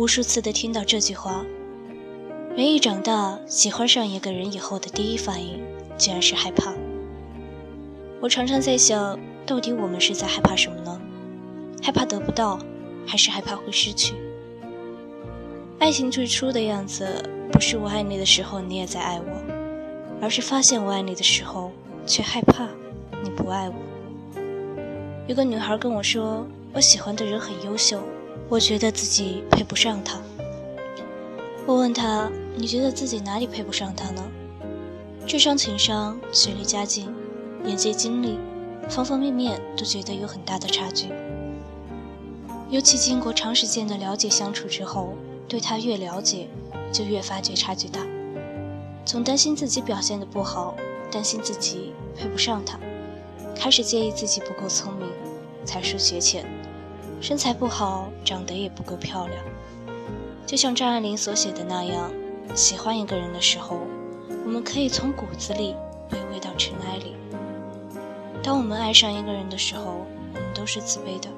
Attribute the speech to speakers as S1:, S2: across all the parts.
S1: 无数次的听到这句话。人一长大，喜欢上一个人以后的第一反应，竟然是害怕。我常常在想，到底我们是在害怕什么呢？害怕得不到，还是害怕会失去？爱情最初的样子，不是我爱你的时候你也在爱我，而是发现我爱你的时候，却害怕你不爱我。有个女孩跟我说，我喜欢的人很优秀，我觉得自己配不上他。我问他：“你觉得自己哪里配不上他呢？”智商、情商、学历、家境、眼界、经历，方方面面都觉得有很大的差距。尤其经过长时间的了解相处之后，对他越了解，就越发觉差距大。从担心自己表现的不好，担心自己配不上他，开始介意自己不够聪明，才疏学浅，身材不好，长得也不够漂亮。就像张爱玲所写的那样，喜欢一个人的时候，我们可以从骨子里卑微到尘埃里。当我们爱上一个人的时候，我们都是自卑的，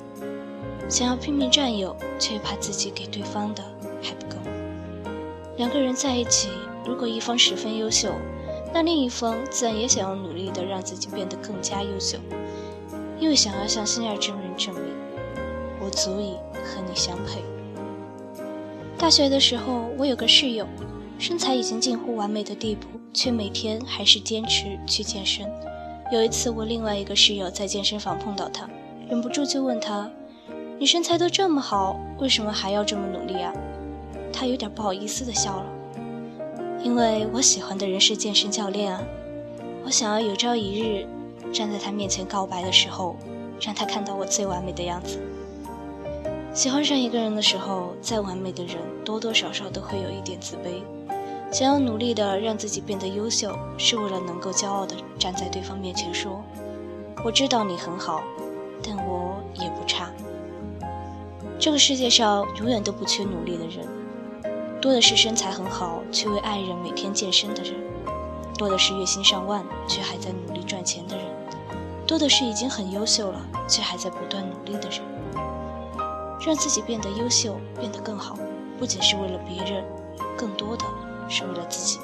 S1: 想要拼命占有，却怕自己给对方的还不够。两个人在一起，如果一方十分优秀，那另一方自然也想要努力的让自己变得更加优秀，因为想要向心爱之人证明，足以和你相配。大学的时候，我有个室友，身材已经近乎完美的地步，却每天还是坚持去健身。有一次，我另外一个室友在健身房碰到他，忍不住就问他：“你身材都这么好，为什么还要这么努力啊？”他有点不好意思的笑了，因为我喜欢的人是健身教练啊，我想要有朝一日站在他面前告白的时候，让他看到我最完美的样子。喜欢上一个人的时候，再完美的人多多少少都会有一点自卑，想要努力的让自己变得优秀，是为了能够骄傲的站在对方面前说：“我知道你很好，但我也不差。”这个世界上永远都不缺努力的人，多的是身材很好却为爱人每天健身的人，多的是月薪上万却还在努力赚钱的人，多的是已经很优秀了却还在不断努力的人。让自己变得优秀，变得更好，不仅是为了别人，更多的是为了自己。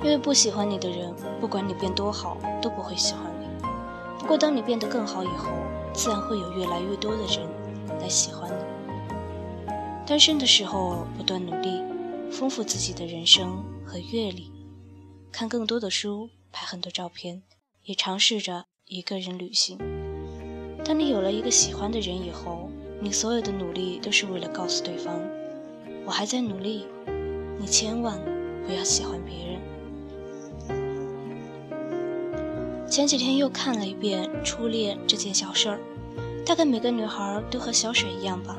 S1: 因为不喜欢你的人，不管你变多好，都不会喜欢你。不过，当你变得更好以后，自然会有越来越多的人来喜欢你。单身的时候，不断努力，丰富自己的人生和阅历，看更多的书，拍很多照片，也尝试着一个人旅行。当你有了一个喜欢的人以后，你所有的努力都是为了告诉对方，我还在努力，你千万不要喜欢别人。前几天又看了一遍初恋这件小事儿，大概每个女孩都和小水一样吧，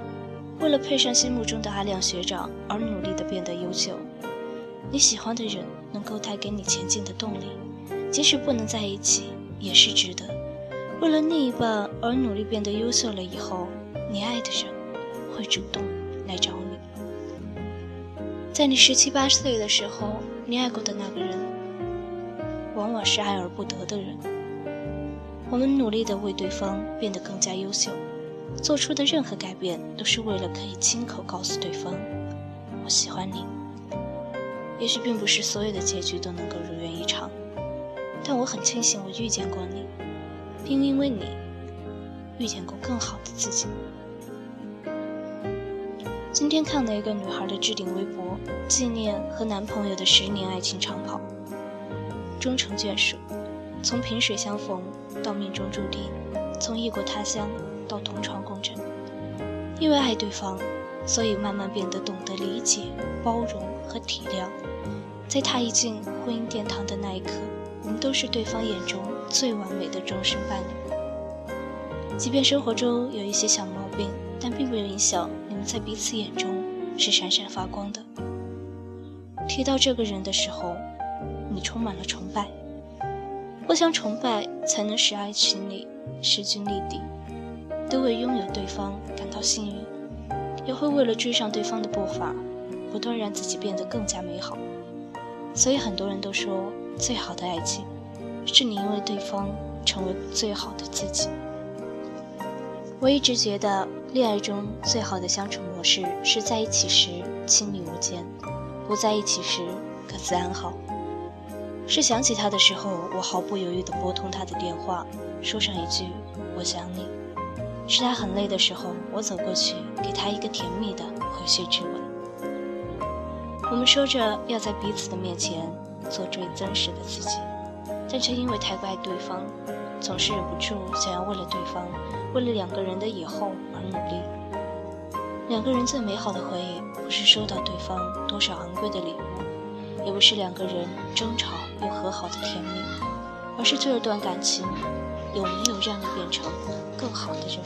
S1: 为了配上心目中的阿亮学长而努力的变得优秀。你喜欢的人能够带给你前进的动力，即使不能在一起，也是值得。为了另一半而努力变得优秀了以后，你爱的人会主动来找你。在你十七八岁的时候，你爱过的那个人，往往是爱而不得的人。我们努力的为对方变得更加优秀，做出的任何改变都是为了可以亲口告诉对方，我喜欢你。也许并不是所有的结局都能够如愿以偿，但我很庆幸我遇见过你。并因为你遇见过更好的自己。今天看了一个女孩的置顶微博，纪念和男朋友的十年爱情长跑，终成眷属，从萍水相逢到命中注定，从异国他乡到同床共枕。因为爱对方，所以慢慢变得懂得理解、包容和体谅。在踏一进婚姻殿堂的那一刻，我们都是对方眼中。最完美的终身伴侣，即便生活中有一些小毛病，但并没有影响你们在彼此眼中是闪闪发光的。提到这个人的时候，你充满了崇拜，互相崇拜才能使爱情里势均力敌，都为拥有对方感到幸运，也会为了追上对方的步伐，不断让自己变得更加美好。所以很多人都说，最好的爱情。是你因为对方成为最好的自己。我一直觉得恋爱中最好的相处模式是在一起时亲密无间，不在一起时各自安好。是想起他的时候，我毫不犹豫地拨通他的电话，说上一句“我想你”。是他很累的时候，我走过去给他一个甜蜜的回血之吻。我们说着要在彼此的面前做最真实的自己，但却因为太过爱对方，总是忍不住想要为了对方。为了两个人的以后而努力。两个人最美好的回忆，不是收到对方多少昂贵的礼物，也不是两个人争吵又和好的甜蜜，而是这段感情有没有让你变成更好的人。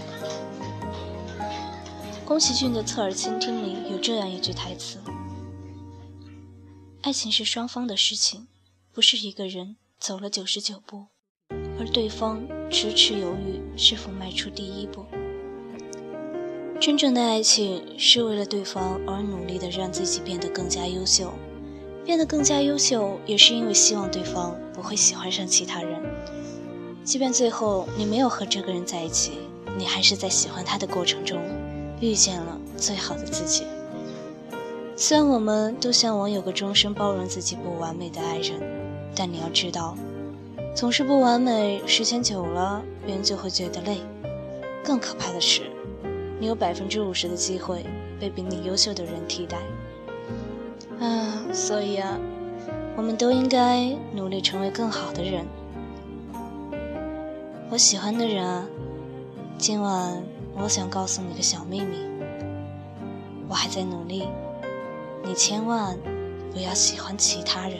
S1: 宫崎骏的《侧耳倾听》里有这样一句台词：“爱情是双方的事情，不是一个人走了九十九步。”而对方迟迟犹豫是否迈出第一步。真正的爱情是为了对方而努力的，让自己变得更加优秀。变得更加优秀，也是因为希望对方不会喜欢上其他人。即便最后你没有和这个人在一起，你还是在喜欢他的过程中，遇见了最好的自己。虽然我们都向往有个终身包容自己不完美的爱人，但你要知道。总是不完美，时间久了，人就会觉得累。更可怕的是，你有百分之五十的机会被比你优秀的人替代。啊，所以啊，我们都应该努力成为更好的人。我喜欢的人啊，今晚我想告诉你个小秘密，我还在努力，你千万不要喜欢其他人。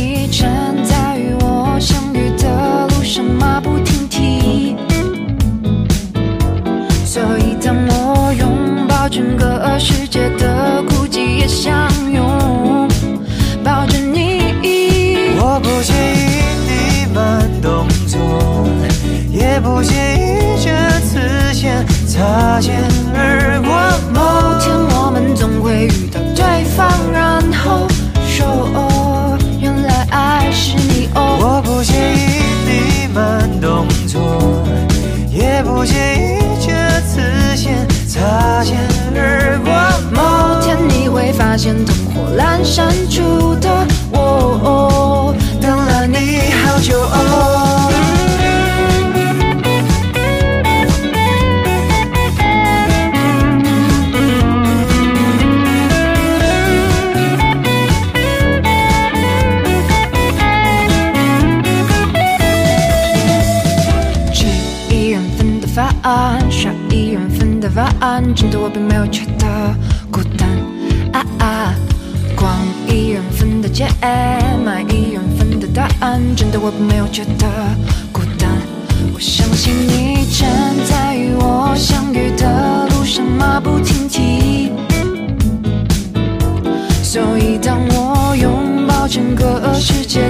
S2: 不
S3: 介意这次先擦肩而过。
S2: 某天我们总会遇到对方，然后说，原来爱是你哦。
S3: 我不介意你慢动作，也不介意这次先擦肩而过。
S2: 某天你会发现，灯火阑珊处的我，等了你好久。哦答案，真的我并没有觉得孤单。啊啊，逛一人份的街，买一人份的答案，真的我并没有觉得孤单。我相信你正在与我相遇的路上马不停蹄。所以当我拥抱整个世界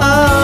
S3: oh.